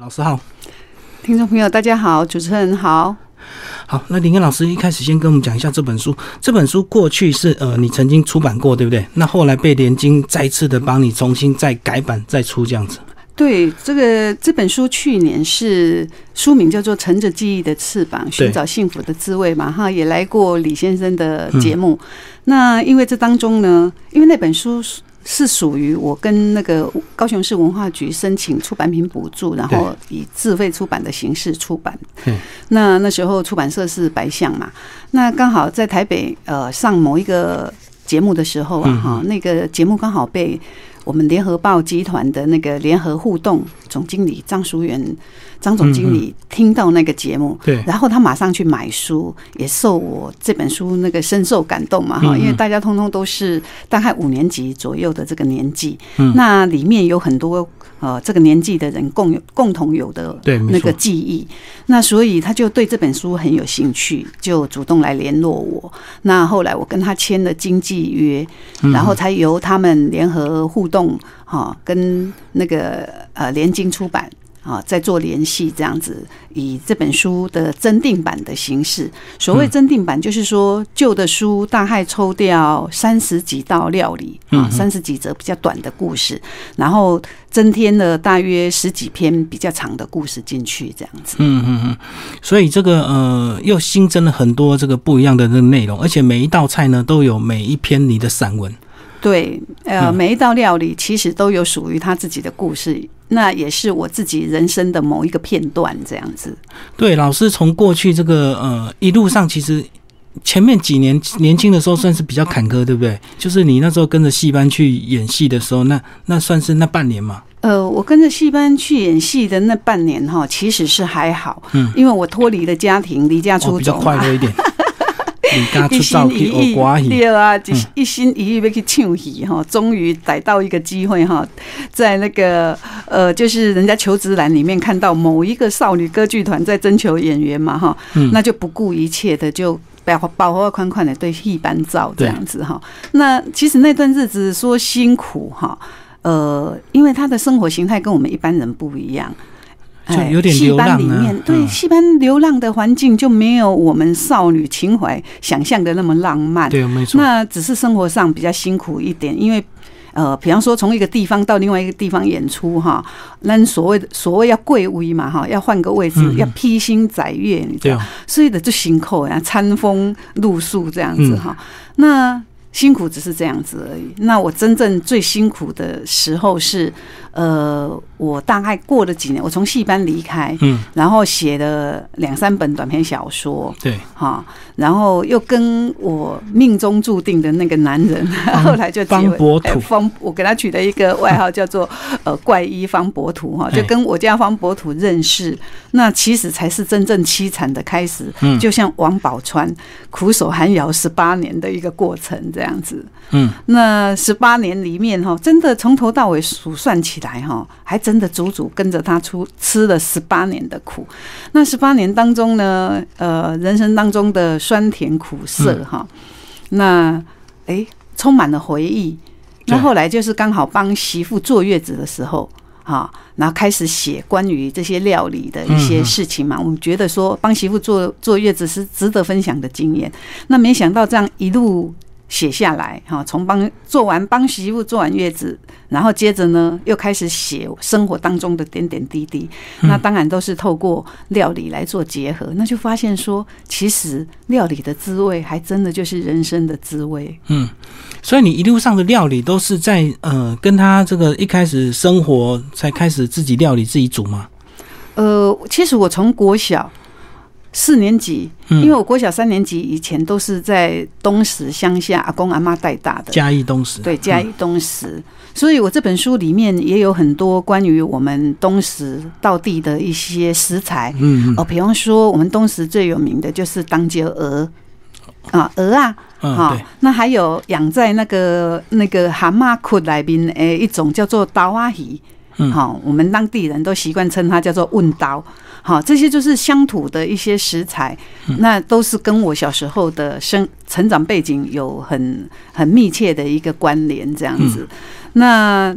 老师好，听众朋友大家好，主持人好。好，那林根老师一开始先跟我们讲一下这本书。这本书过去是呃你曾经出版过，对不对？那后来被联经再次的帮你重新再改版再出这样子。对，这个这本书去年是书名叫做《乘着记忆的翅膀，寻找幸福的滋味》嘛，哈，也来过李先生的节目。那因为这当中呢，因为那本书。是属于我跟那个高雄市文化局申请出版品补助，然后以自费出版的形式出版。那那时候出版社是白象嘛，那刚好在台北呃上某一个节目的时候啊，哈，那个节目刚好被。我们联合报集团的那个联合互动总经理张淑元张总经理听到那个节目，对，然后他马上去买书，也受我这本书那个深受感动嘛哈，因为大家通通都是大概五年级左右的这个年纪，那里面有很多。呃，这个年纪的人共有共同有的那个记忆，那所以他就对这本书很有兴趣，就主动来联络我。那后来我跟他签了经纪约，然后才由他们联合互动，哈，跟那个呃联经出版。啊，在做联系这样子，以这本书的增订版的形式。所谓增订版，就是说旧的书大概抽掉三十几道料理啊，三十几则比较短的故事，然后增添了大约十几篇比较长的故事进去，这样子。嗯嗯嗯。所以这个呃，又新增了很多这个不一样的这个内容，而且每一道菜呢，都有每一篇你的散文。对，呃，每一道料理其实都有属于他自己的故事。那也是我自己人生的某一个片段，这样子。对，老师从过去这个呃一路上，其实前面几年年轻的时候算是比较坎坷，对不对？就是你那时候跟着戏班去演戏的时候，那那算是那半年嘛。呃，我跟着戏班去演戏的那半年哈，其实是还好，嗯，因为我脱离了家庭，离家出走，比较快乐一点。一心一意，对啊，一一心一意要去唱戏哈，终于逮到一个机会哈，在那个呃，就是人家求职栏里面看到某一个少女歌剧团在征求演员嘛哈，那就不顾一切的就包包包款款的对戏班照这样子哈。那其实那段日子说辛苦哈，呃，因为他的生活形态跟我们一般人不一样。就有点流浪啊，对，戏班流浪的环境就没有我们少女情怀想象的那么浪漫。对，没错。那只是生活上比较辛苦一点，因为呃，比方说从一个地方到另外一个地方演出哈，那所谓的所谓要贵位嘛哈，要换个位置，要披星载月，你知道，所以的就辛苦呀，餐风露宿这样子哈。那辛苦只是这样子而已。那我真正最辛苦的时候是。呃，我大概过了几年，我从戏班离开，嗯，然后写了两三本短篇小说，对，哈，然后又跟我命中注定的那个男人，后来就方博土，方，我给他取了一个外号叫做呃怪医方博土哈，就跟我家方博土认识，那其实才是真正凄惨的开始，嗯，就像王宝钏苦守寒窑十八年的一个过程这样子，嗯，那十八年里面哈，真的从头到尾数算起来。来哈，还真的足足跟着他出吃了十八年的苦。那十八年当中呢，呃，人生当中的酸甜苦涩哈，那哎，充满了回忆。那后来就是刚好帮媳妇坐月子的时候哈，然后开始写关于这些料理的一些事情嘛。我们觉得说帮媳妇坐坐月子是值得分享的经验。那没想到这样一路。写下来哈，从帮做完帮媳妇做完月子，然后接着呢又开始写生活当中的点点滴滴。那当然都是透过料理来做结合，那就发现说，其实料理的滋味还真的就是人生的滋味。嗯，所以你一路上的料理都是在呃跟他这个一开始生活才开始自己料理自己煮吗？呃，其实我从国小。四年级，因为我国小三年级以前都是在东石乡下，阿公阿妈带大的。嘉义东石，对，嘉义东石，所以我这本书里面也有很多关于我们东石道地的一些食材。嗯哦，比方说我们东石最有名的就是当街鹅。啊，鹅啊，哈，那还有养在那个那个蛤蟆窟里面诶一种叫做刀蛙鱼，好，我们当地人都习惯称它叫做问刀。好，这些就是乡土的一些食材，那都是跟我小时候的生成长背景有很很密切的一个关联，这样子。那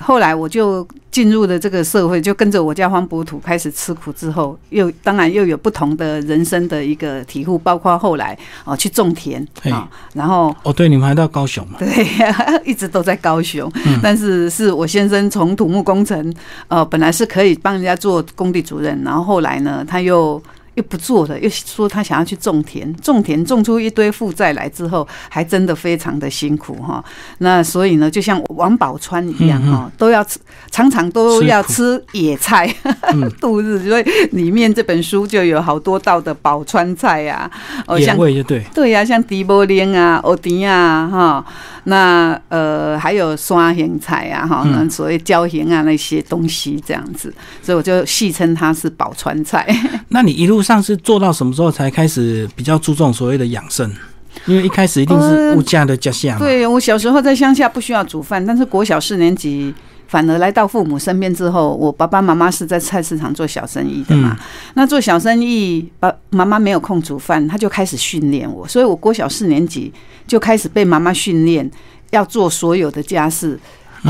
后来我就进入了这个社会，就跟着我家黄伯土开始吃苦之后，又当然又有不同的人生的一个体悟，包括后来哦去种田啊，然后哦对，你们还到高雄嘛？对，一直都在高雄，但是是我先生从土木工程呃本来是可以帮人家做工地主任，然后后来呢他又。又不做了，又说他想要去种田，种田种出一堆负债来之后，还真的非常的辛苦哈。那所以呢，就像王宝钏一样哈，都要吃，常常都要吃野菜 度日。所以里面这本书就有好多道的宝川菜呀，哦，像就对对呀，像迪波莲啊、欧迪啊哈。那呃，还有刷咸菜啊，哈，那所谓椒盐啊那些东西这样子，所以我就戏称它是宝川菜。那你一路上是做到什么时候才开始比较注重所谓的养生？因为一开始一定是物价的家乡。对我小时候在乡下不需要煮饭，但是国小四年级反而来到父母身边之后，我爸爸妈妈是在菜市场做小生意的嘛。那做小生意，爸妈妈没有空煮饭，他就开始训练我，所以我国小四年级。就开始被妈妈训练，要做所有的家事，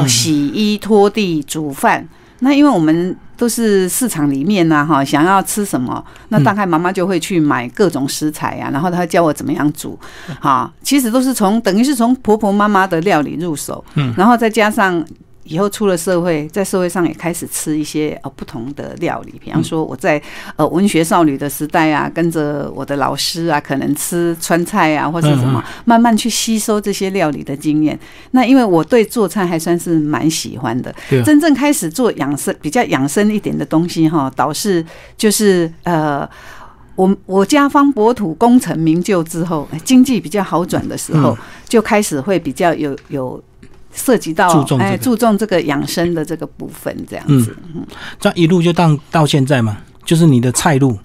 洗衣、拖地、煮饭。那因为我们都是市场里面呢，哈，想要吃什么，那大概妈妈就会去买各种食材啊，然后她教我怎么样煮。哈，其实都是从等于是从婆婆妈妈的料理入手，嗯，然后再加上。以后出了社会，在社会上也开始吃一些呃不同的料理，比方说我在呃文学少女的时代啊，跟着我的老师啊，可能吃川菜啊或者什么，慢慢去吸收这些料理的经验。那因为我对做菜还算是蛮喜欢的，真正开始做养生比较养生一点的东西哈，导致就是呃，我我家方博土功成名就之后，经济比较好转的时候，就开始会比较有有。涉及到哎，注重这个养生的这个部分，这样子，嗯，这样一路就到到现在嘛，就是你的菜路，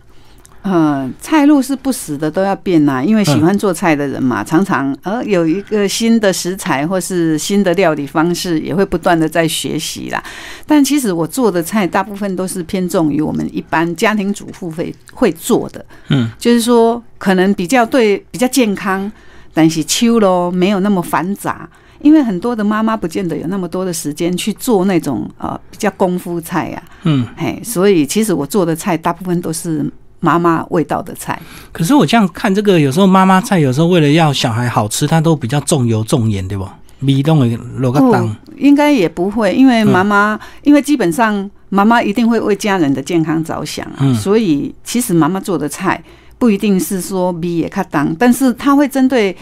嗯，菜路是不死的，都要变呐，因为喜欢做菜的人嘛，常常呃有一个新的食材或是新的料理方式，也会不断的在学习啦。但其实我做的菜大部分都是偏重于我们一般家庭主妇会会做的，嗯，就是说可能比较对比较健康，但是秋咯没有那么繁杂。因为很多的妈妈不见得有那么多的时间去做那种呃比较功夫菜呀，嗯，嘿，所以其实我做的菜大部分都是妈妈味道的菜。可是我这样看这个，有时候妈妈菜有时候为了要小孩好吃，它都比较重油重盐，对不？米冻的落个汤，应该也不会，因为妈妈，因为基本上妈妈一定会为家人的健康着想，嗯，所以其实妈妈做的菜不一定是说米也卡当，但是她会针对。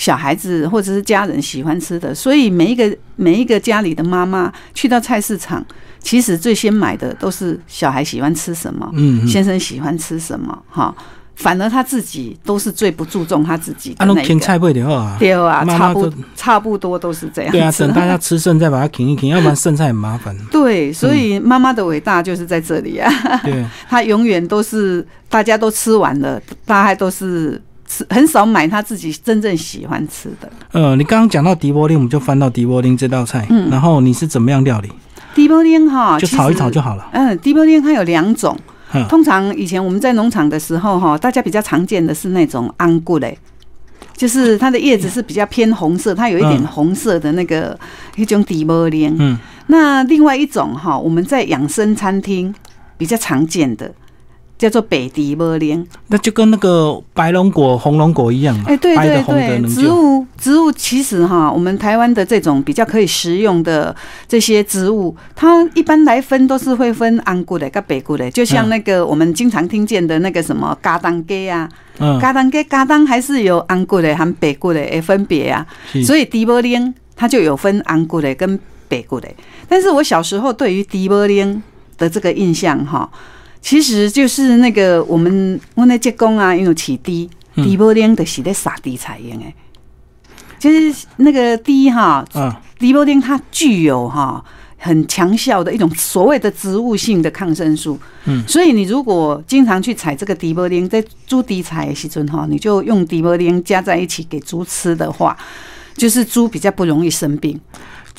小孩子或者是家人喜欢吃的，所以每一个每一个家里的妈妈去到菜市场，其实最先买的都是小孩喜欢吃什么，嗯，先生喜欢吃什么，哈，反而他自己都是最不注重他自己的那个。菜不的话，对啊，差不差不多都是这样。对啊，等大家吃剩再把它停一停，要不然剩菜很麻烦。对，所以妈妈的伟大就是在这里啊。对，她永远都是大家都吃完了，大概都是。很少买他自己真正喜欢吃的。呃，你刚刚讲到迪波丁，我们就翻到迪波丁这道菜。嗯，然后你是怎么样料理？迪波丁哈，就炒一炒就好了。嗯，迪波丁它有两种。通常以前我们在农场的时候哈，大家比较常见的是那种安固嘞，就是它的叶子是比较偏红色，它有一点红色的那个一种迪波丁。嗯，那另外一种哈，我们在养生餐厅比较常见的。叫做北迪波莲，那就跟那个白龙果、红龙果一样哎，对对对，植物植物其实哈，我们台湾的这种比较可以食用的这些植物，它一般来分都是会分安骨的跟北骨的，就像那个我们经常听见的那个什么嘎当鸡啊，嘎当鸡嘎当还是有安骨的和北骨的诶分别啊，所以迪波莲它就有分安骨的跟北骨的。但是我小时候对于迪波莲的这个印象哈。其实就是那个我们我那结工啊，因为起低低波丁的是在撒地菜用诶，就是那个低哈，低波丁它具有哈很强效的一种所谓的植物性的抗生素，嗯，所以你如果经常去采这个低波丁，在猪低采的时阵哈，你就用低波丁加在一起给猪吃的话，就是猪比较不容易生病。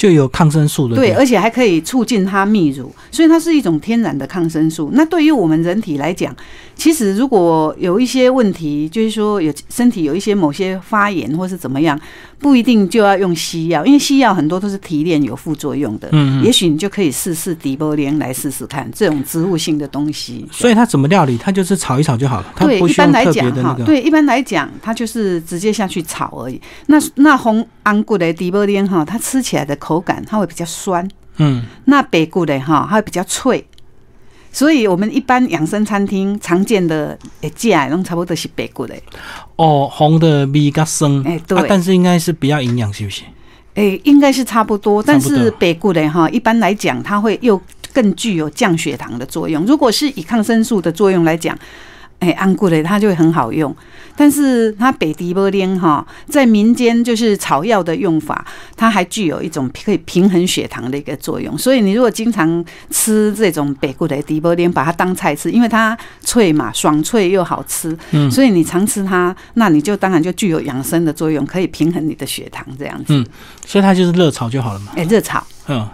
就有抗生素的，对，而且还可以促进它泌乳，所以它是一种天然的抗生素。那对于我们人体来讲，其实如果有一些问题，就是说有身体有一些某些发炎或是怎么样，不一定就要用西药，因为西药很多都是提炼有副作用的。嗯，也许你就可以试试迪波莲来试试看这种植物性的东西。所以它怎么料理？它就是炒一炒就好了。对，一般来讲哈，对，一般来讲它就是直接下去炒而已。那那红安骨的迪波莲哈，它吃起来的口感它会比较酸。嗯，那北骨的哈，它会比较脆。所以，我们一般养生餐厅常见的诶价，拢差不多都是白骨的。哦，红的味较生，哎，对，但是应该是比较营养，是不是？诶，应该是差不多，但是白骨的哈，一般来讲，它会又更具有降血糖的作用。如果是以抗生素的作用来讲。哎，安固的它就会很好用，但是它北迪波莲哈，在民间就是草药的用法，它还具有一种可以平衡血糖的一个作用。所以你如果经常吃这种北固的迪波莲，把它当菜吃，因为它脆嘛，爽脆又好吃，嗯，所以你常吃它，那你就当然就具有养生的作用，可以平衡你的血糖这样子。嗯，所以它就是热炒就好了嘛。哎，热炒。嗯，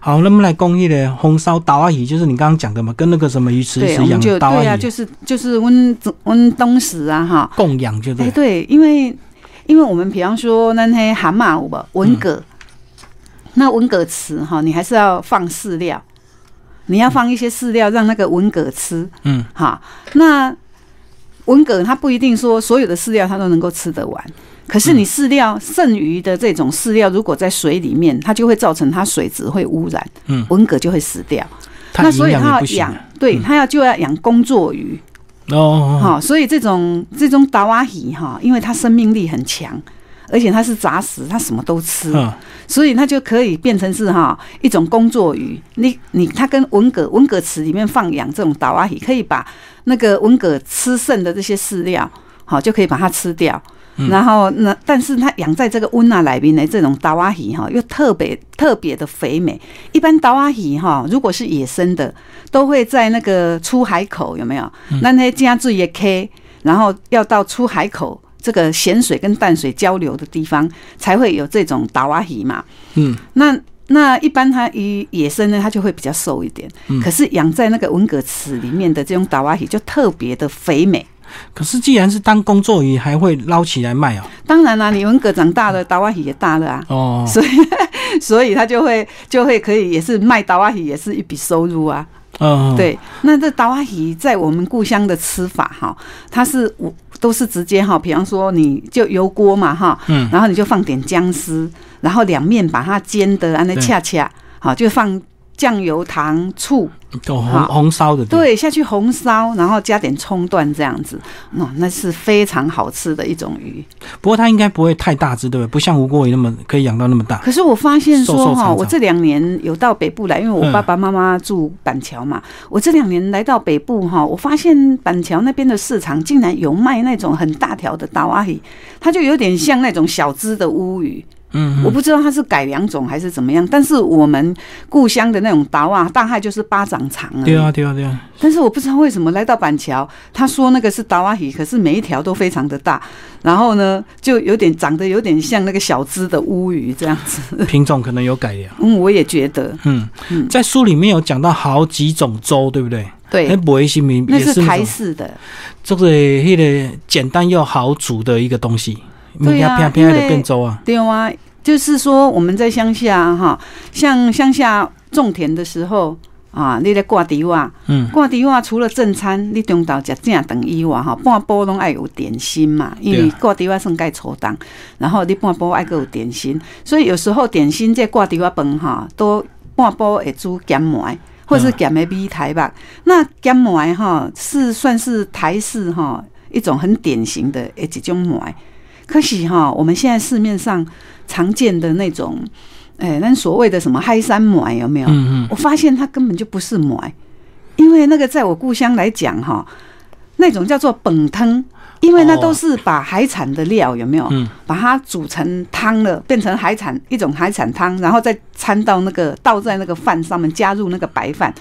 好，那么来工艺的红烧刀阿姨，就是你刚刚讲的嘛，跟那个什么鱼池是一样的。对啊，就是就是温温东石啊，哈，供养就对。对，因为因为我们比方说那些蛤蟆舞吧，文蛤，那文蛤池哈，你还是要放饲料，你要放一些饲料让那个文蛤吃。嗯，哈，那文蛤它不一定说所有的饲料它都能够吃得完。可是你饲料剩余的这种饲料，如果在水里面，它就会造成它水质会污染，嗯，文蛤就会死掉。那所以它要养，对，它要就要养工作鱼哦，好，所以这种这种达瓦鱼哈，因为它生命力很强，而且它是杂食，它什么都吃，所以它就可以变成是哈一种工作鱼。你你它跟文蛤文蛤池里面放养这种达瓦鱼，可以把那个文蛤吃剩的这些饲料，好就可以把它吃掉。然后那，但是它养在这个温纳来宾的这种达瓦鱼哈，又特别特别的肥美。一般达瓦鱼哈，如果是野生的，都会在那个出海口有没有？那那些加注也 K，然后要到出海口这个咸水跟淡水交流的地方，才会有这种达瓦鱼嘛。嗯，那那一般它以野生呢，它就会比较瘦一点。嗯，可是养在那个文革池里面的这种达瓦鱼就特别的肥美。可是，既然是当工作鱼，还会捞起来卖哦。当然啦，你文蛤长大了，达瓦鱼也大了啊。哦，所以，所以他就会就会可以，也是卖达瓦鱼，也是一笔收入啊。嗯，对。那这达瓦鱼在我们故乡的吃法哈，它是我都是直接哈，比方说你就油锅嘛哈，嗯，然后你就放点姜丝，然后两面把它煎的安那恰恰，好就放。酱油、糖、醋，红红烧的，对，下去红烧，然后加点葱段这样子，哦，那是非常好吃的一种鱼。不过它应该不会太大只，对不对？不像吴锅鱼那么可以养到那么大。可是我发现说哈，我这两年有到北部来，因为我爸爸妈妈住板桥嘛，我这两年来到北部哈，我发现板桥那边的市场竟然有卖那种很大条的大蛙鱼，它就有点像那种小只的乌鱼。嗯，我不知道它是改良种还是怎么样，但是我们故乡的那种达瓦大概就是巴掌长啊。对啊，对啊，对啊。但是我不知道为什么来到板桥，他说那个是达瓦鱼，可是每一条都非常的大，然后呢，就有点长得有点像那个小只的乌鱼这样子。品种可能有改良。嗯，我也觉得。嗯嗯，在书里面有讲到好几种粥，对不对？对。那不会新名那是台式的，这个那个简单又好煮的一个东西。对呀，偏偏的变粥啊。对啊。就是说，我们在乡下哈，像乡下种田的时候啊，你在挂地瓦，嗯，挂地瓦除了正餐，你中岛食正等以外哈，半波拢爱有点心嘛，因为挂地瓦算该粗档，然后你半波爱个有点心，所以有时候点心在挂地瓦饭哈，都半波会煮咸糜，或是咸的米台吧。那咸糜哈是算是台式哈一种很典型的一种糜。可是哈，我们现在市面上常见的那种，哎，那所谓的什么嗨山馍有没有？嗯嗯，我发现它根本就不是馍，因为那个在我故乡来讲哈，那种叫做本汤，因为那都是把海产的料有没有？嗯，把它煮成汤了，变成海产一种海产汤，然后再掺到那个倒在那个饭上面，加入那个白饭，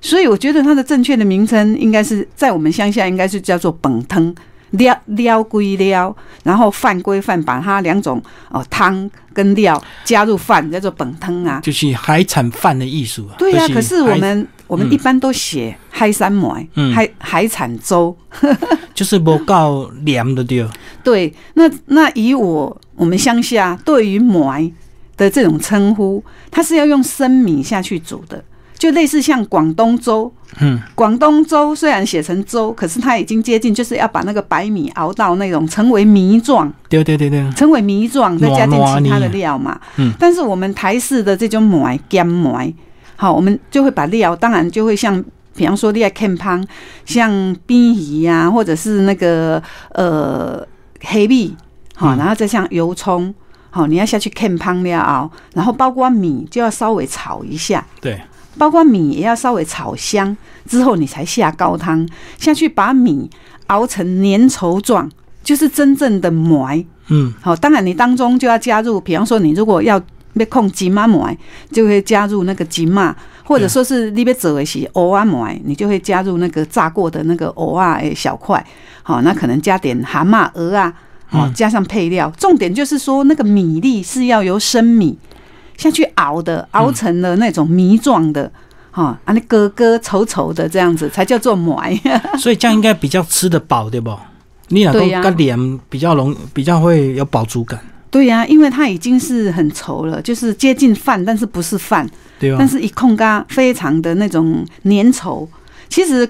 所以我觉得它的正确的名称应该是在我们乡下应该是叫做本汤。料料归料，然后饭归饭，把它两种哦汤跟料加入饭，叫做本汤啊。就是海产饭的艺术啊。对呀、可是我们我们嗯一般都写海山梅、嗯海海产粥。就是不够凉的对。对，那那以我我们乡下对于梅的这种称呼，它是要用生米下去煮的，就类似像广东粥。嗯，广东粥虽然写成粥，可是它已经接近，就是要把那个白米熬到那种成为糜状，对对对对，成为糜状，再加进其他的料嘛。嗯。但是我们台式的这种梅干梅，好，我们就会把料，当然就会像。比方说，你爱看汤，像冰鱼呀，或者是那个呃黑米，好，嗯。然后再像油葱，好，你要下去看汤料熬，然后包括米就要稍微炒一下，对，包括米也要稍微炒香之后，你才下高汤下去，把米熬成粘稠状，就是真正的糜。嗯，好，当然你当中就要加入，比方说你如果要要控吉麻糜，就会加入那个吉麻，或者说是你要做的是藕啊糜，你就会加入那个炸过的那个藕啊诶小块，好，那可能加点蛤蟆、鹅啊，哦嗯，加上配料，重点就是说那个米粒是要由生米下去熬的，熬成了那种泥状的。哈，啊，那疙疙稠稠的这样子才叫做糜。所以这样应该比较吃得饱，对不？你哪对呀个凉比较容比较会有饱足感，对呀、因为它已经是很稠了，就是接近饭，但是不是饭。对啊但？是一控咖非常的那种粘稠。其实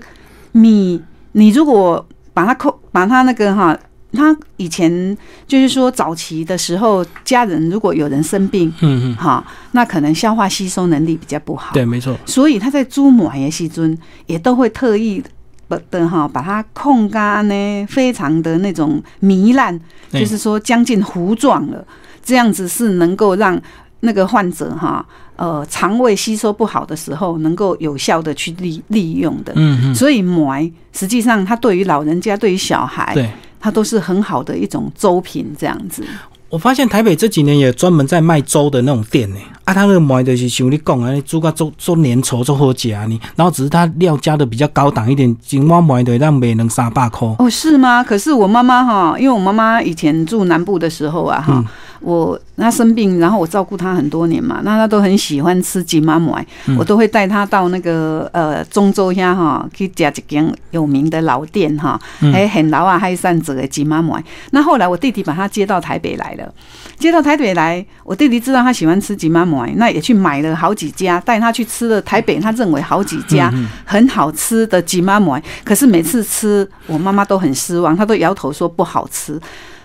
米，你如果把它控，把它那个哈，它以前就是说早期的时候，家人如果有人生病嗯嗯，哈，那可能消化吸收能力比较不好，对，没错，所以他在煮糜的时阵，也都会特意。不的哈，把它控干呢，非常的那种糜烂，就是说将近糊状了，这样子是能够让那个患者哈，呃，肠胃吸收不好的时候，能够有效的去利利用的。嗯嗯，所以糜实际上它对于老人家、对于小孩，对。它都是很好的一种粥品，这样子。我发现台北这几年也专门在卖粥的那种店呢，啊，他那个糜就是像你讲啊，煮个粥粥粘稠粥好食呢，然后只是他料加的比较高档一点，一碗糜的让卖能三百块。哦，是吗？可是我妈妈哈，因为我妈妈以前住南部的时候啊，哈、嗯我她生病，然后我照顾她很多年嘛，那她都很喜欢吃吉妈糜，嗯我都会带她到那个呃中州遐哈去吃一间有名的老店哈，嗯还很老啊，还善者的吉妈糜。那后来我弟弟把她接到台北来了，接到台北来，我弟弟知道他喜欢吃吉妈糜，那也去买了好几家，带他去吃了台北他认为好几家很好吃的吉妈买，可是每次吃我妈妈都很失望，她都摇头说不好吃。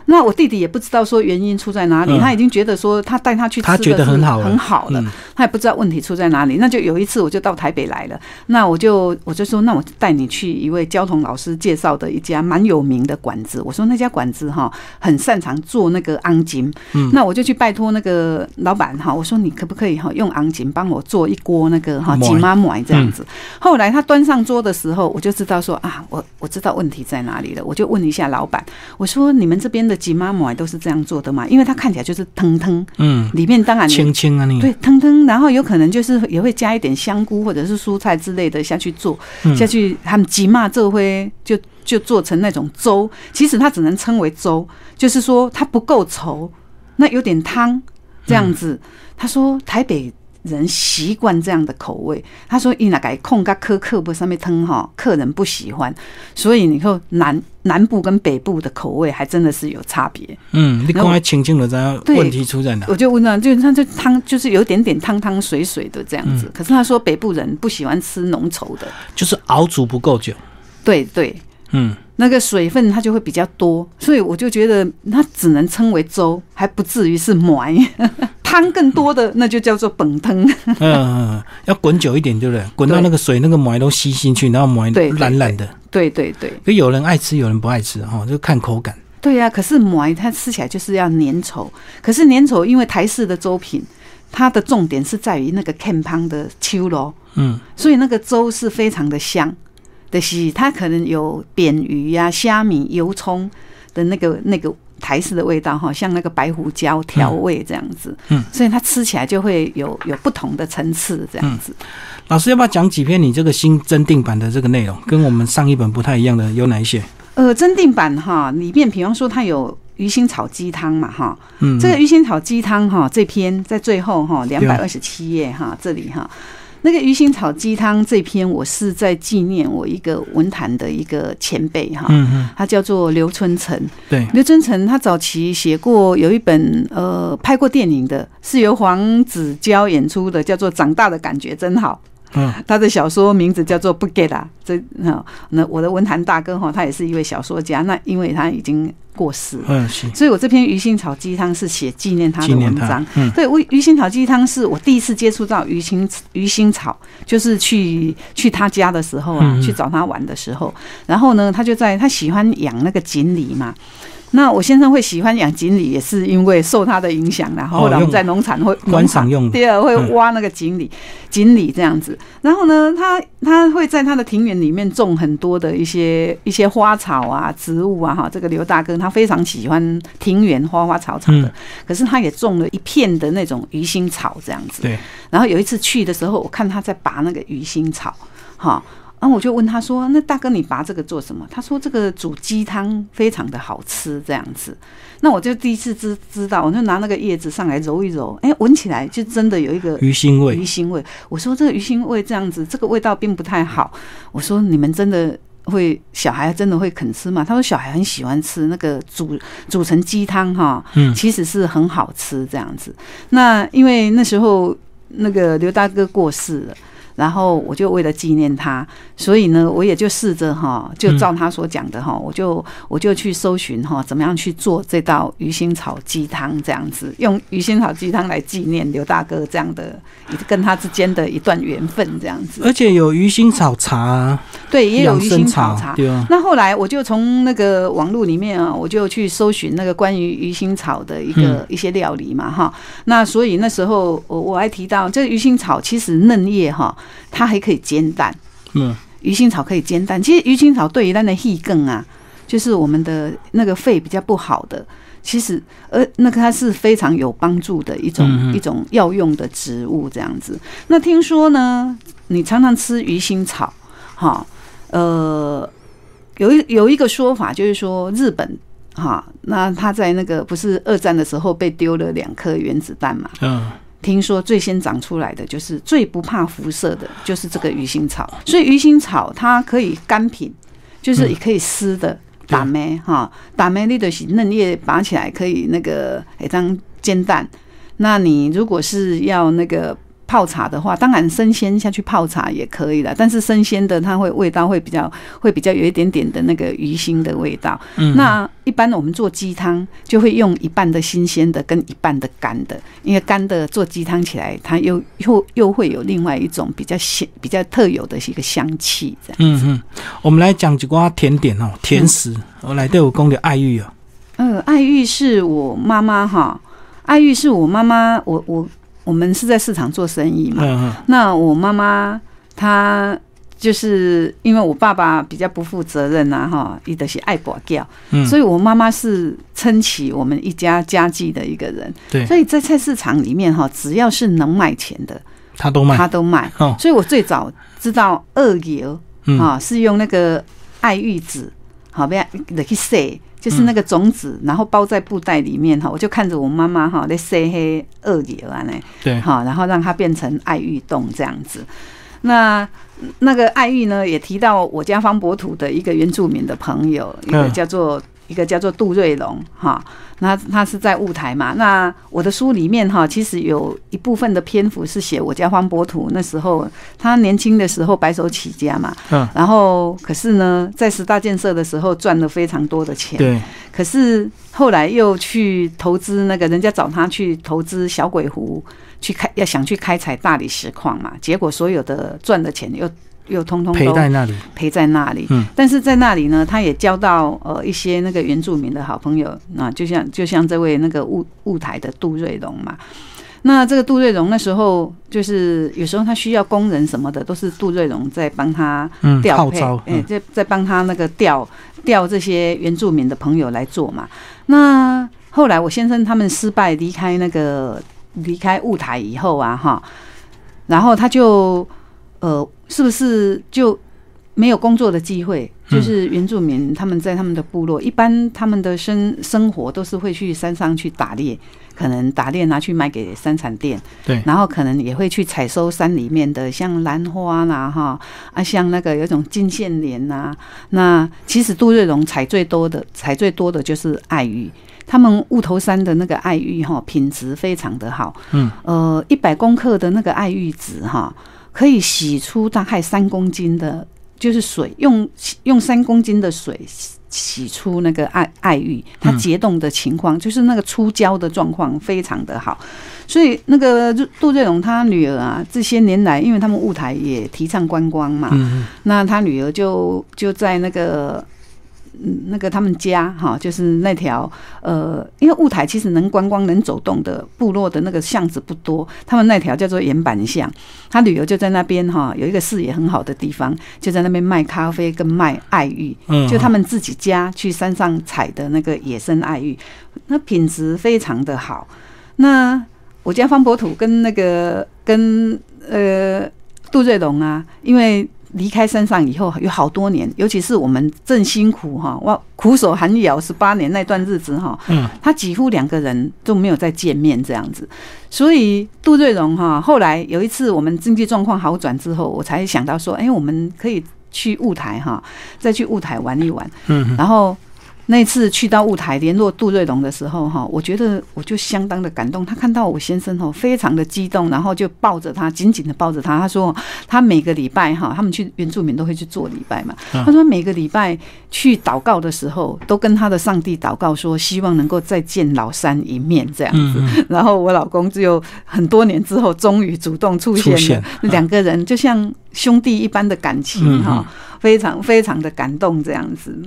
那我弟弟也不知道说原因出在哪里，嗯他已经觉得说他带他去吃他觉得的是很好了很好了，嗯他也不知道问题出在哪里。那就有一次我就到台北来了，那我就我就说，那我带你去一位交通老师介绍的一家蛮有名的馆子。我说那家馆子哈很擅长做那个昂金，嗯那我就去拜托那个老板哈，我说你可不可以哈用昂金帮我做一锅那个哈糜吉妈糜这样子。后来他端上桌的时候，我就知道说啊，我我知道问题在哪里了，我就问一下老板，我说你们这边的吉妈糜都是这样做的嘛？因为它看起来就是腾腾，嗯，里面当然也轻轻啊你，对，腾腾，然后有可能就是也会加一点香菇或者是蔬菜之类的下去做，嗯下去他们吉妈这会就就做成那种粥，其实它只能称为粥，就是说它不够稠，那有点汤这样子。他说台北。人习惯这样的口味，他说：“伊那改控个苛刻不上面汤哈，客人不喜欢，所以你说南南部跟北部的口味还真的是有差别。嗯，你讲来轻轻的，知道对问题出在哪？我就问他，就是他就汤就是有点点汤汤水水的这样子。可是他说北部人不喜欢吃浓稠的，就是熬煮不够久。对对，嗯，那个水分它就会比较多，所以我就觉得它只能称为粥，还不至于是糜。汤更多的那就叫做本汤。嗯 嗯，嗯要滚久一点，对不对？滚到那个水那个膜都吸进去，然后膜对对烂烂的。对对对可有人爱吃，有人不爱吃，哈，就看口感。对呀、可是糜它吃起来就是要粘稠，可是粘稠因为台式的粥品，它的重点是在于那个 can 汤的秋咯。嗯，所以那个粥是非常的香的，是它可能有扁鱼呀、虾米、油葱的那个那个台式的味道哈，像那个白胡椒调味这样子，嗯，所以它吃起来就会有有不同的层次这样子。老师要不要讲几篇你这个新增订版的这个内容，跟我们上一本不太一样的有哪一些？呃，增订版哈，里面比方说它有鱼腥草鸡汤嘛哈，嗯，这个鱼腥草鸡汤哈，这篇在最后哈，两百二十七页哈，这里哈。那个鱼腥草鸡汤这篇，我是在纪念我一个文坛的一个前辈哈，嗯嗯，他叫做刘春成。对，刘春成他早期写过有一本呃拍过电影的，是由黄子佼演出的，叫做《长大的感觉真好》。嗯，他的小说名字叫做《不给啦》。这那那我的文坛大哥哈，他也是一位小说家。那因为他已经过世了，嗯，是所以我这篇鱼腥草鸡汤是写纪念他的文章。嗯对，鱼鱼腥草鸡汤是我第一次接触到鱼腥鱼腥草，就是去去他家的时候啊，去找他玩的时候，然后呢，他就在他喜欢养那个锦鲤嘛。那我先生会喜欢养锦鲤，也是因为受他的影响然。后来我们在农场会观赏用的第二会嗯挖那个锦鲤，锦鲤这样子。然后呢，他他会在他的庭园里面种很多的一些一些花草啊、植物啊。哈，这个刘大哥他非常喜欢庭园花花草草的，嗯可是他也种了一片的那种鱼腥草这样子。对，然后有一次去的时候，我看他在拔那个鱼腥草，哈。然后我就问他说：“那大哥，你拔这个做什么？”他说：“这个煮鸡汤非常的好吃，这样子。”那我就第一次知知道，我就拿那个叶子上来揉一揉，哎，闻起来就真的有一个鱼腥味鱼味，腥味。我说这个鱼腥味这样子，这个味道并不太好。我说你们真的会小孩真的会肯吃吗？他说小孩很喜欢吃那个煮煮成鸡汤哈，嗯其实是很好吃这样子。那因为那时候那个刘大哥过世了。然后我就为了纪念他，所以呢，我也就试着哈，就照他所讲的哈，我就我就去搜寻哈，怎么样去做这道鱼腥草鸡汤这样子，用鱼腥草鸡汤来纪念刘大哥这样的跟他之间的一段缘分这样子。而且有鱼腥草茶啊，对，也有鱼腥草茶。对啊，那后来我就从那个网络里面啊，我就去搜寻那个关于鱼腥草的一个、一些料理嘛，哈。那所以那时候我我还提到，这个鱼腥草其实嫩叶哈，它还可以煎蛋。嗯，鱼腥草可以煎蛋，其实鱼腥草对于咱的气更啊，就是我们的那个肺比较不好的，其实呃那个它是非常有帮助的一种、一种药用的植物这样子。那听说呢，你常常吃鱼腥草，哈，呃，有一有一个说法就是说日本。哈，那他在那个不是二战的时候被丢了两颗原子弹嘛？嗯，听说最先长出来的就是最不怕辐射的，就是这个鱼腥草。所以鱼腥草它可以干品，就是也可以湿的打梅哈，打梅绿的是嫩叶拔起来可以那个诶当煎蛋。那你如果是要那个泡茶的话，当然生鲜下去泡茶也可以了，但是生鲜的它会味道会比较会比较有一点点的那个鱼腥的味道。嗯那一般我们做鸡汤就会用一半的新鲜的跟一半的干的，因为干的做鸡汤起来，它又又又会有另外一种比较鲜、比较特有的一个香气，这样。嗯嗯，我们来讲几瓜甜点哦，甜食。我来对我公的爱玉哦，嗯，爱玉是我妈妈哈，爱玉是我妈妈，我我我们是在市场做生意嘛，那我妈妈她就是因为我爸爸比较不负责任呐、哈，伊的是爱保掉，嗯，所以我妈妈是撑起我们一家家计的一个人。对，所以在菜市场里面哈，只要是能卖钱的，他都卖。她都卖。哦，所以我最早知道二油嗯。啊是用那个爱玉子，好不要得去晒。就是那个种子，然后包在布袋里面哈，我就看着我妈妈哈在晒黑二油啊呢，对，好，然后让它变成爱玉冻这样子。那那个爱玉呢，也提到我家方博土的一个原住民的朋友，一个嗯叫做、一个叫做杜瑞龙哈，那他是在雾台嘛。那我的书里面哈，其实有一部分的篇幅是写我家方博土那时候他年轻的时候白手起家嘛，嗯，然后可是呢，在十大建设的时候赚了非常多的钱，对，可是后来又去投资那个人家找他去投资小鬼湖，去开要想去开采大理石矿嘛，结果所有的赚的钱又又通通陪都在那里，陪在那里。嗯，但是在那里呢，他也交到呃一些那个原住民的好朋友，啊就像就像这位那个雾雾台的杜瑞龙嘛。那这个杜瑞荣那时候就是有时候他需要工人什么的，都是杜瑞荣在帮他嗯，调配，哎、嗯在在帮他那个调调这些原住民的朋友来做嘛。那后来我先生他们失败离开那个离开雾台以后啊，哈，然后他就呃，是不是就没有工作的机会，就是原住民他们在他们的部落，一般他们的生生活都是会去山上去打猎，可能打猎拿去卖给山产店，对，然后可能也会去采收山里面的像兰花啦，哈啊，像那个有种金线莲呐。那其实杜瑞龙采最多的，采最多的就是爱玉。他们雾头山的那个爱玉哈，品质非常的好，嗯，呃，一百公克的那个爱玉籽哈，可以洗出大概三公斤的。就是水用用三公斤的水洗出那个爱爱玉，它结冻的情况就是那个出胶的状况非常的好，所以那个杜瑞龙他女儿啊，这些年来，因为他们雾台也提倡观光嘛，那他女儿就就在那个。嗯，那个他们家哈，就是那条呃，因为雾台其实能观光、能走动的部落的那个巷子不多，他们那条叫做岩板巷，他旅游就在那边哈，有一个视野很好的地方，就在那边卖咖啡跟卖爱玉，就他们自己家去山上采的那个野生爱玉，那品质非常的好。那我家方博土跟那个跟呃杜瑞龙啊，因为。离开山上以后有好多年，尤其是我们正辛苦哈，我，苦守寒窑十八年那段日子哈，嗯，他几乎两个人都没有再见面这样子，所以杜瑞荣哈，后来有一次我们经济状况好转之后，我才想到说，哎，我们可以去雾台哈，再去雾台玩一玩，嗯，然后。那次去到雾台联络杜瑞龙的时候，哈，我觉得我就相当的感动。他看到我先生哦，非常的激动，然后就抱着他，紧紧的抱着他。他说，他每个礼拜哈，他们去原住民都会去做礼拜嘛。他说每个礼拜去祷告的时候，都跟他的上帝祷告说，希望能够再见老三一面这样子。然后我老公只有很多年之后，终于主动出现了，两个人就像兄弟一般的感情哈，非常非常的感动这样子。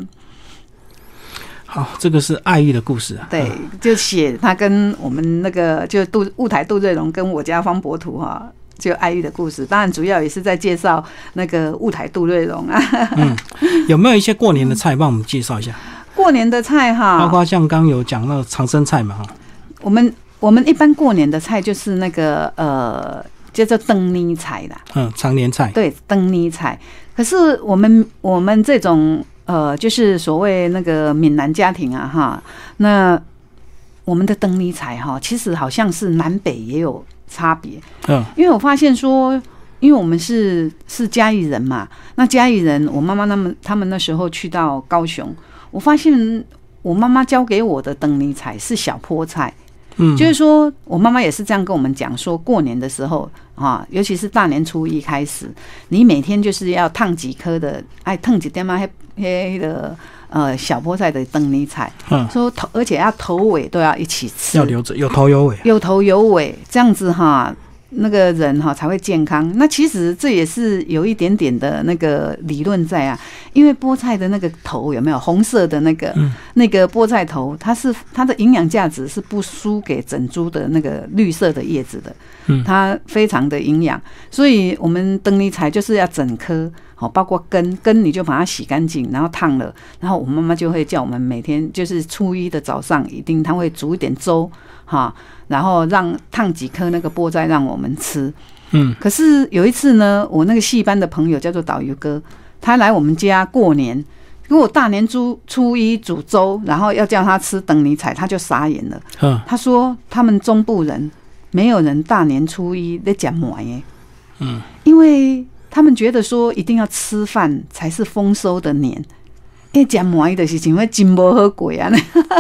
好，这个是爱玉的故事啊。对，就写他跟我们那个就杜雾台杜瑞龙跟我家方博图哈，就爱玉的故事。当然，主要也是在介绍那个雾台杜瑞龙啊。嗯，有没有一些过年的菜帮我们介绍一下？过年的菜哈，包括像刚有讲那个长生菜嘛哈。我们我们一般过年的菜就是那个呃，叫做灯泥菜啦。嗯，常年菜。对，灯泥菜。可是我们我们这种。呃，就是所谓那个闽南家庭啊，哈，那我们的灯泥彩哈，其实好像是南北也有差别。嗯，因为我发现说，因为我们是是嘉义人嘛，那嘉义人，我妈妈他们他们那时候去到高雄，我发现我妈妈教给我的灯泥彩是小菠菜。嗯，就是说我妈妈也是这样跟我们讲，说过年的时候啊，尤其是大年初一开始，你每天就是要烫几颗的，哎，烫几点嘛，黑黑的呃小菠菜的灯泥菜，嗯，说头而且要头尾都要一起吃，要留着有头有尾，有头有尾这样子哈。那个人哈才会健康。那其实这也是有一点点的那个理论在啊，因为菠菜的那个头有没有红色的那个那个菠菜头，它是它的营养价值是不输给整株的那个绿色的叶子的，它非常的营养。所以我们灯泥菜就是要整颗，好，包括根根你就把它洗干净，然后烫了，然后我妈妈就会叫我们每天就是初一的早上一定她会煮一点粥，哈。然后让烫几颗那个菠菜让我们吃，嗯，可是有一次呢，我那个戏班的朋友叫做导游哥，他来我们家过年，如果大年初初一煮粥，然后要叫他吃等你彩，他就傻眼了。嗯，他说他们中部人没有人大年初一在讲馍耶，嗯，因为他们觉得说一定要吃饭才是丰收的年。因为讲馍的事情，因为真不好过啊，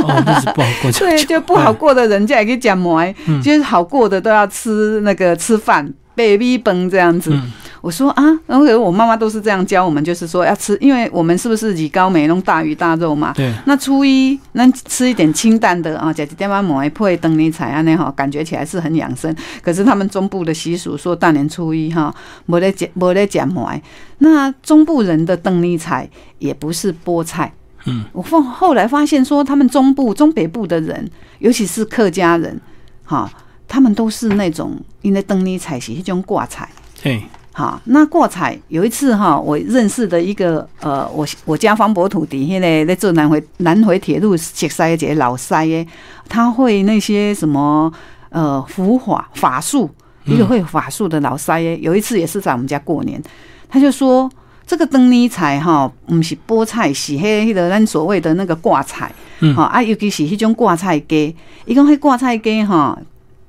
哦，就是不好过。对，就不好过的人家也可以讲馍，就是好过的都要吃那个吃饭，baby 崩这样子。我说啊，然后我妈妈都是这样教我们，就是说要吃，因为我们是不是以高美弄大鱼大肉嘛？对。那初一那吃一点清淡的啊，加几点嘛馍配灯泥菜啊，那哈感觉起来是很养生。可是他们中部的习俗说大年初一哈，没得讲没得讲馍。那中部人的灯泥菜也不是菠菜。嗯。我后后来发现说，他们中部中北部的人，尤其是客家人，哈，他们都是那种因为灯泥菜是一种挂菜。对。好，那挂彩有一次哈，我认识的一个呃，我我家方博土底下呢，在做南回南回铁路接塞节老塞耶，他会那些什么呃符法法术，一个会法术的老塞耶，有一次也是在我们家过年，他就说。这个灯泥彩哈，不是菠菜，是迄迄个咱所谓的那个挂彩，嗯哈啊，尤其是迄种挂菜鸡，伊讲迄挂菜鸡哈，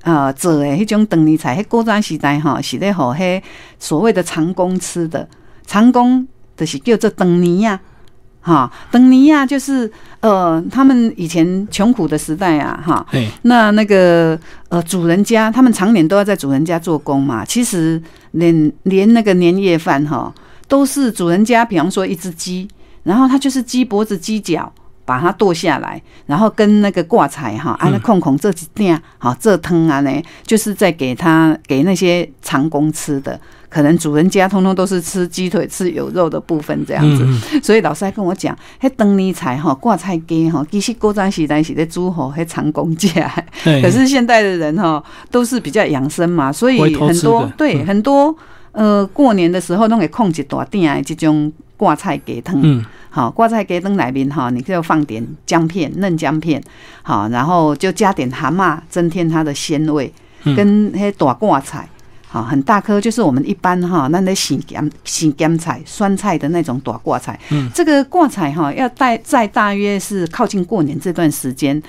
呃，做的迄种灯泥菜，迄古早时代哈，是咧互迄所谓的长工吃的，长工就是叫做灯泥呀。哈，灯泥呀，就是呃，他们以前穷苦的时代啊，哈，哎，那那个呃，主人家他们常年都要在主人家做工嘛，其实连连那个年夜饭哈，都是主人家，比方说一只鸡，然后他就是鸡脖子、鸡脚。把它剁下来，然后跟那个挂菜哈，啊那空空这几点好这汤啊呢，就是在给他给那些长工吃的，可能主人家通通都是吃鸡腿、吃有肉的部分这样子。嗯所以老师还跟我讲，迄灯泥菜哈挂菜鸡哈，其实古早时代是在煮吼，迄长工价。对。可是现代的人哈都是比较养生嘛，所以很多对嗯。很多呃过年的时候弄给控制大点的这种挂菜鸡汤。嗯好，挂菜鸡汤里面哈，你就放点姜片、嫩姜片，好，然后就加点蛤蟆，增添它的鲜味，嗯跟那些大挂菜，好，很大颗，就是我们一般哈，那那洗咸洗咸菜、酸菜的那种大挂菜。嗯，这个挂菜哈，要在在大约是靠近过年这段时间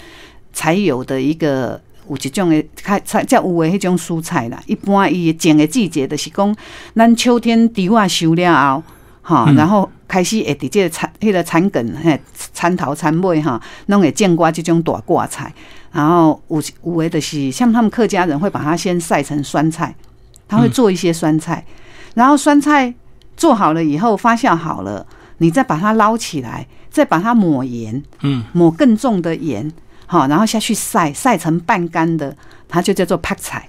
才有的一个。有一种的开菜，才有的迄种蔬菜啦。一般伊种的季节，就是讲，咱秋天地瓜收了后，哈，嗯。然后开始会伫这个产迄个产梗嘿，产头产尾哈，拢会见挂这种大挂菜。然后有有的就是像他们客家人会把它先晒成酸菜，他会做一些酸菜，然后酸菜做好了以后发酵好了，你再把它捞起来，再把它抹盐，嗯，抹更重的盐，好，然后下去晒，晒成半干的，它就叫做泡菜。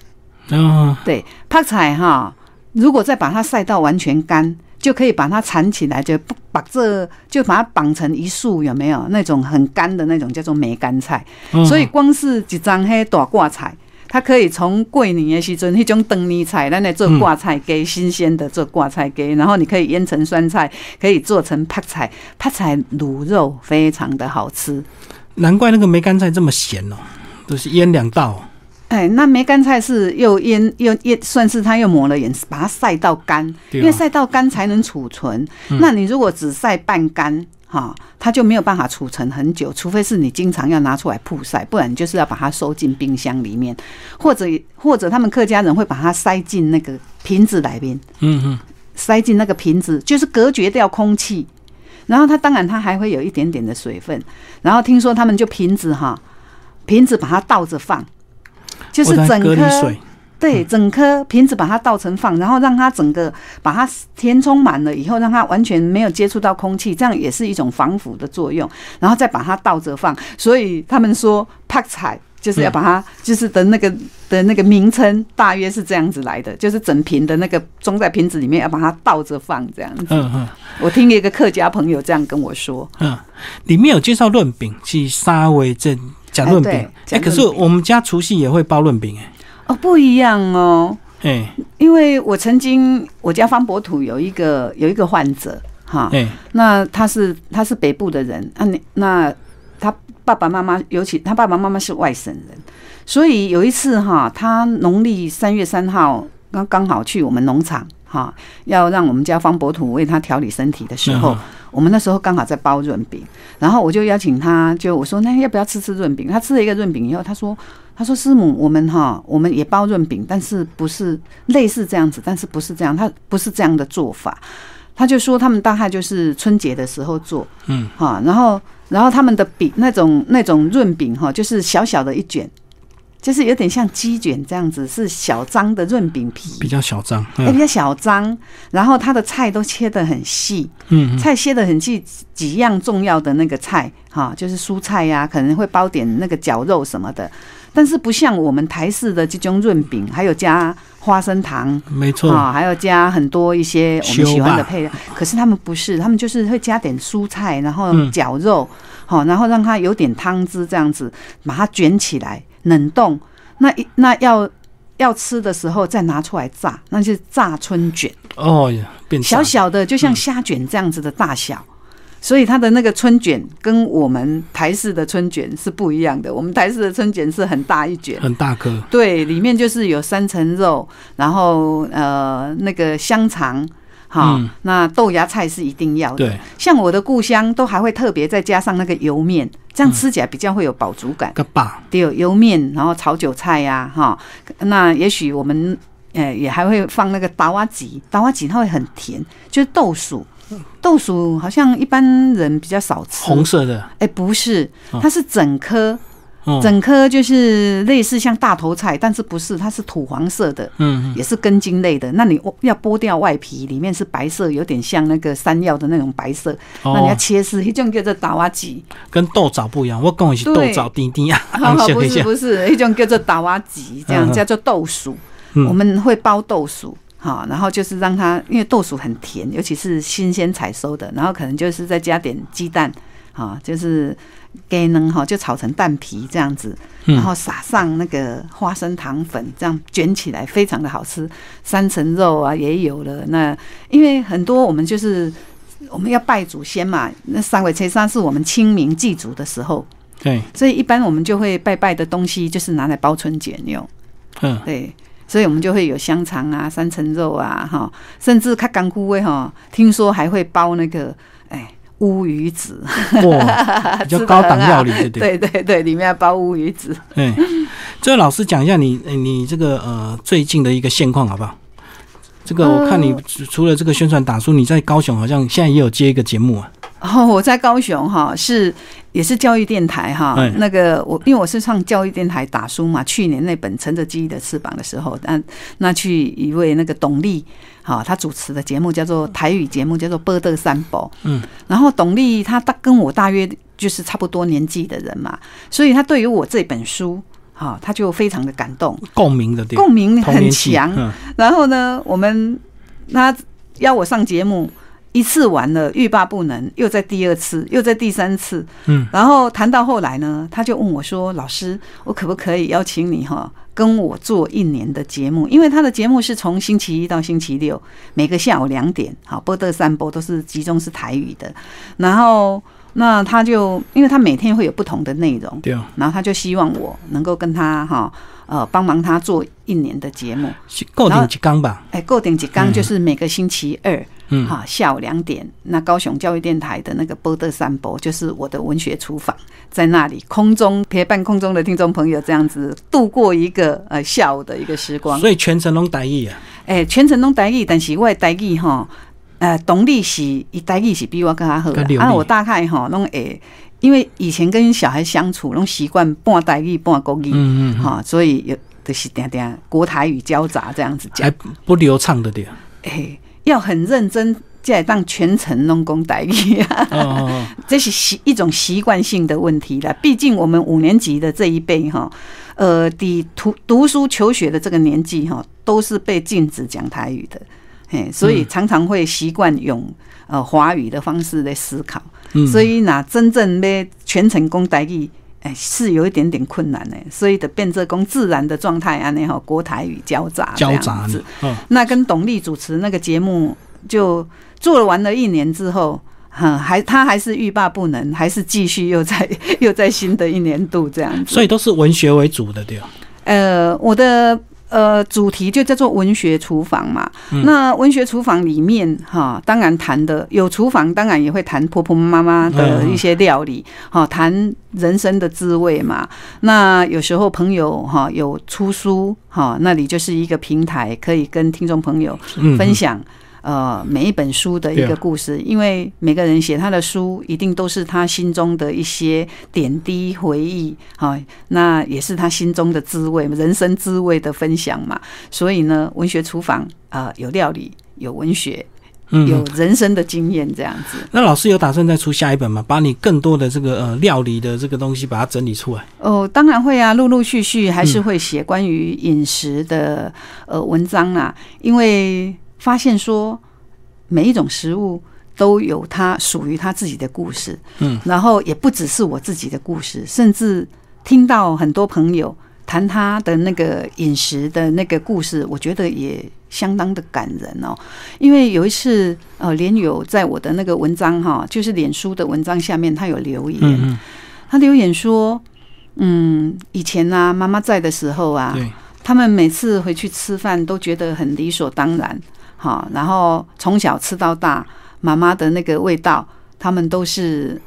然后对，泡菜哈，如果再把它晒到完全干，就可以把它缠起来，就不把这就把它绑成一束，有没有那种很干的那种叫做梅干菜？嗯所以光是一张黑大挂菜。它可以从过年的时阵，迄种灯泥菜，咱来做挂菜鸡，新鲜的做挂菜鸡，然后你可以腌成酸菜，可以做成泡菜，泡菜卤肉非常的好吃。难怪那个梅干菜这么咸哦，都是腌两道哦。哎，那梅干菜是又腌又腌，算是它又抹了盐，把它晒到干，因为晒到干才能储存。那你如果只晒半干，哈，它就没有办法储存很久，除非是你经常要拿出来曝晒，不然就是要把它收进冰箱里面，或者或者他们客家人会把它塞进那个瓶子里面，嗯嗯，塞进那个瓶子，就是隔绝掉空气。然后它当然它还会有一点点的水分，然后听说他们就瓶子哈，瓶子把它倒着放，就是整颗水，对，整颗瓶子把它倒成放，然后让它整个把它填充满了以后，让它完全没有接触到空气，这样也是一种防腐的作用。然后再把它倒着放，所以他们说拍菜就是要把它，就是的那个的那个名称大约是这样子来的，就是整瓶的那个装在瓶子里面要把它倒着放这样子。嗯嗯。我听一个客家朋友这样跟我说，嗯，里面有介绍润饼，是沙威镇假润饼。哎可是我们家除夕也会包润饼，哎。哦，不一样哦。哎因为我曾经我家方博土有一个有一个患者哈，哎，那他是他是北部的人，啊你那他爸爸妈妈，尤其他爸爸妈妈是外省人，所以有一次哈，他农历三月三号刚刚好去我们农场哈，要让我们家方博土为他调理身体的时候，嗯我们那时候刚好在包润饼，然后我就邀请他，就我说那要不要吃吃润饼？他吃了一个润饼以后，他说他说师母，我们哈我们也包润饼，但是不是类似这样子，但是不是这样，他不是这样的做法。他就说他们大概就是春节的时候做，嗯，哈，然后然后他们的饼那种那种润饼哈，就是小小的一卷，就是有点像鸡卷这样子，是小张的润饼皮，比较小张。哎，比嗯较小张，然后它的菜都切得很细，嗯嗯。菜切得很细，几样重要的那个菜哈，就是蔬菜呀、可能会包点那个绞肉什么的，但是不像我们台式的这种润饼，还有加花生糖没错。啊，还有加很多一些我们喜欢的配料。可是他们不是，他们就是会加点蔬菜，然后嗯。绞肉，好、然后让它有点汤汁这样子，把它卷起来冷冻。那一那要要吃的时候再拿出来炸，那就是炸春卷。哦呀，变小小的，就像虾卷这样子的大小。所以它的那个春卷跟我们台式的春卷是不一样的。我们台式的春卷是很大一卷，很大颗。对，里面就是有三层肉，然后呃那个香肠，哈，那豆芽菜是一定要的。对，像我的故乡都还会特别再加上那个油面，这样吃起来比较会有饱足感。个爸，对，油面，然后炒韭菜呀，哈，那也许我们呃也还会放那个达瓦吉，达瓦吉它会很甜，就是豆薯。豆薯好像一般人比较少吃，红色的，哎，不是，它是整颗，整颗就是类似像大头菜，但是不是，它是土黄色的，嗯，也是根茎类的。那你要剥掉外皮，里面是白色，有点像那个山药的那种白色。那你要切丝，一种叫做打瓦吉，跟豆枣不一样。我跟我是豆枣丁丁啊，不是不是，一种叫做打瓦吉，这样叫做豆薯，我们会包豆薯。好，然后就是让它，因为豆薯很甜，尤其是新鲜采收的，然后可能就是再加点鸡蛋，哈，就是给能哈，就炒成蛋皮这样子，然后撒上那个花生糖粉，这样卷起来非常的好吃。三层肉啊也有了，那因为很多我们就是我们要拜祖先嘛，那三尾车山是我们清明祭祖的时候，对，所以一般我们就会拜拜的东西就是拿来包春卷用，嗯，对。所以我们就会有香肠啊、三层肉啊，哈，甚至看干枯味哈，听说还会包那个哎乌鱼子，哇，比较高档料理，对对对对，里面要包乌鱼子。对，最后老师讲一下你你这个呃最近的一个现况好不好？这个我看你除了这个宣传打书，你在高雄好像现在也有接一个节目啊。哦，我在高雄哈，是也是教育电台哈。那个我因为我是上教育电台打书嘛，去年那本《乘着记忆的翅膀》的时候，那那去一位那个董丽哈，他主持的节目叫做台语节目，叫做《波德三宝》。嗯，然后董丽他大跟我大约就是差不多年纪的人嘛，所以他对于我这本书哈，他就非常的感动，共鸣的共鸣很强。然后呢，我们他邀我上节目。一次完了，欲罢不能，又在第二次，又在第三次，嗯，然后谈到后来呢，他就问我说：“老师，我可不可以邀请你哈，跟我做一年的节目？因为他的节目是从星期一到星期六，每个下午两点，好，播的三波都是集中是台语的。然后，那他就因为他每天会有不同的内容，对啊，然后他就希望我能够跟他哈，呃，帮忙他做一年的节目，固定几缸吧？哎，固定几缸就是每个星期二。”嗯，哈，下午两点，那高雄教育电台的那个波德三博，就是我的文学厨房，在那里空中陪伴空中的听众朋友，这样子度过一个呃下午的一个时光。所以全程拢台语啊？哎，全程拢台语，但是我台语哈，呃，动力是伊台语是比我更加好。啊，我大概哈拢诶，因为以前跟小孩相处，拢习惯半台语半国语，嗯嗯，哈，所以有就是点点国台语交杂这样子讲，不流畅的点。哎。要很认真，再当全程弄公台语啊，这是习一种习惯性的问题了。毕竟我们五年级的这一辈哈，呃，的读读书求学的这个年纪哈，都是被禁止讲台语的，嘿，所以常常会习惯用呃华语的方式来思考。所以那真正的全程公代语。是有一点点困难呢，所以的变这工自然的状态啊，那哈国台语交杂这样子。那跟董丽主持那个节目就做了完了一年之后，哈，还他还是欲罢不能，还是继续又在 又在新的一年度这样子。所以都是文学为主的对吧呃，我的。呃，主题就叫做文学厨房嘛。那文学厨房里面哈，当然谈的有厨房，当然也会谈婆婆妈妈的一些料理，哈，谈人生的滋味嘛。那有时候朋友哈有出书哈，那里就是一个平台，可以跟听众朋友分享。呃，每一本书的一个故事，因为每个人写他的书，一定都是他心中的一些点滴回忆，哈，那也是他心中的滋味，人生滋味的分享嘛。所以呢，文学厨房啊，有料理，有文学，有人生的经验，这样子。那老师有打算再出下一本吗？把你更多的这个呃料理的这个东西，把它整理出来？哦，当然会啊，陆陆续续还是会写关于饮食的呃文章啊，因为。发现说，每一种食物都有它属于它自己的故事，嗯，然后也不只是我自己的故事，甚至听到很多朋友谈他的那个饮食的那个故事，我觉得也相当的感人哦。因为有一次，呃，连友在我的那个文章哈，就是脸书的文章下面，他有留言，他留言说，嗯，以前呢，妈妈在的时候啊，他们每次回去吃饭都觉得很理所当然。好，然后从小吃到大，妈妈的那个味道，他们都是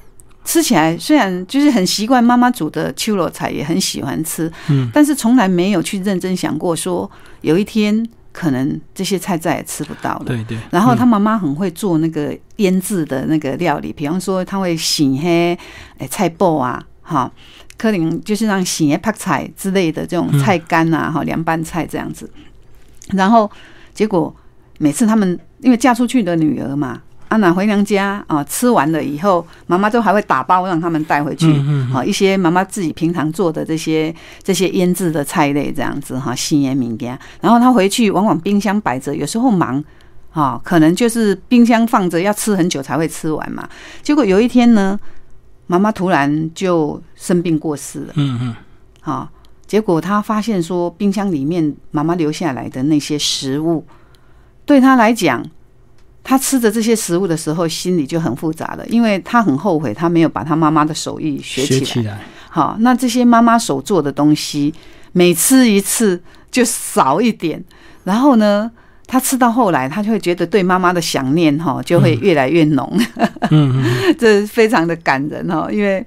吃起来虽然就是很习惯妈妈煮的秋罗菜，也很喜欢吃，嗯，但是从来没有去认真想过说有一天可能这些菜再也吃不到了。对对。然后他妈妈很会做那个腌制的那个料理，比方说他会洗黑诶菜脯啊，哈，可能就是让洗黑泡菜之类的这种菜干啊，哈，凉拌菜这样子。然后结果每次他们因为嫁出去的女儿嘛，啊，拿回娘家啊，吃完了以后，妈妈都还会打包让他们带回去，啊，一些妈妈自己平常做的这些这些腌制的菜类这样子哈，新腌名家。然后他回去往往冰箱摆着，有时候忙啊，可能就是冰箱放着要吃很久才会吃完嘛。结果有一天呢，妈妈突然就生病过世了，嗯嗯，啊。结果她发现说，冰箱里面妈妈留下来的那些食物，对他来讲，他吃着这些食物的时候，心里就很复杂了，因为他很后悔他没有把他妈妈的手艺学起来。好，那这些妈妈手做的东西，每吃一次就少一点，然后呢，他吃到后来，他就会觉得对妈妈的想念哈，就会越来越浓。这非常的感人哦，因为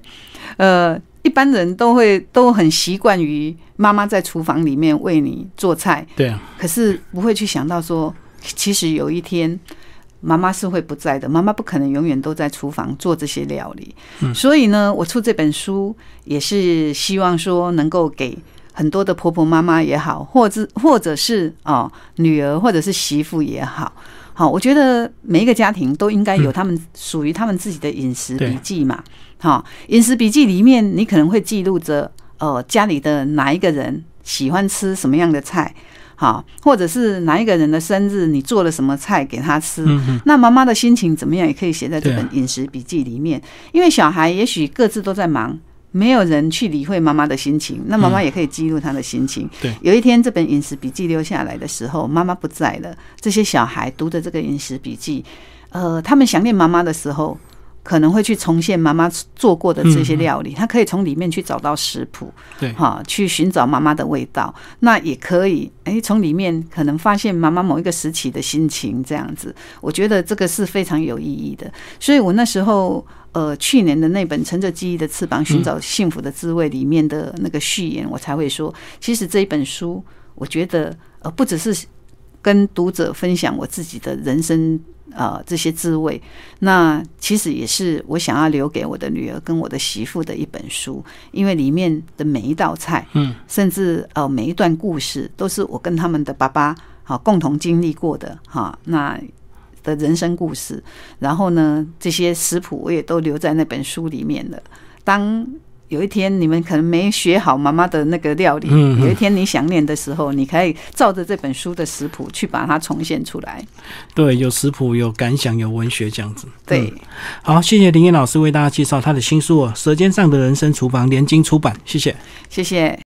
呃。一般人都会都很习惯于妈妈在厨房里面为你做菜，对啊，可是不会去想到说，其实有一天妈妈是会不在的，妈妈不可能永远都在厨房做这些料理。所以呢，我出这本书也是希望说，能够给很多的婆婆妈妈也好，或者或者是哦女儿或者是媳妇也好，好，我觉得每一个家庭都应该有他们属于他们自己的饮食笔记嘛。好，饮食笔记里面，你可能会记录着，呃，家里的哪一个人喜欢吃什么样的菜，好，或者是哪一个人的生日，你做了什么菜给他吃。那妈妈的心情怎么样，也可以写在这本饮食笔记里面。因为小孩也许各自都在忙，没有人去理会妈妈的心情，那妈妈也可以记录她的心情。对，有一天这本饮食笔记留下来的时候，妈妈不在了，这些小孩读的这个饮食笔记，呃，他们想念妈妈的时候。可能会去重现妈妈做过的这些料理，他可以从里面去找到食谱，对，哈，去寻找妈妈的味道。那也可以，哎，从里面可能发现妈妈某一个时期的心情，这样子，我觉得这个是非常有意义的。所以我那时候，呃，去年的那本《乘着记忆的翅膀寻找幸福的滋味》里面的那个序言，我才会说，其实这一本书，我觉得，呃，不只是跟读者分享我自己的人生。呃，这些滋味，那其实也是我想要留给我的女儿跟我的媳妇的一本书，因为里面的每一道菜，嗯，甚至呃每一段故事，都是我跟他们的爸爸好共同经历过的哈，那的人生故事。然后呢，这些食谱我也都留在那本书里面了。当有一天你们可能没学好妈妈的那个料理，有一天你想念的时候，你可以照着这本书的食谱去把它重现出来。对，有食谱，有感想，有文学这样子。对，好，谢谢林燕老师为大家介绍他的新书《哦，舌尖上的人生厨房》，联经出版，谢谢，谢谢。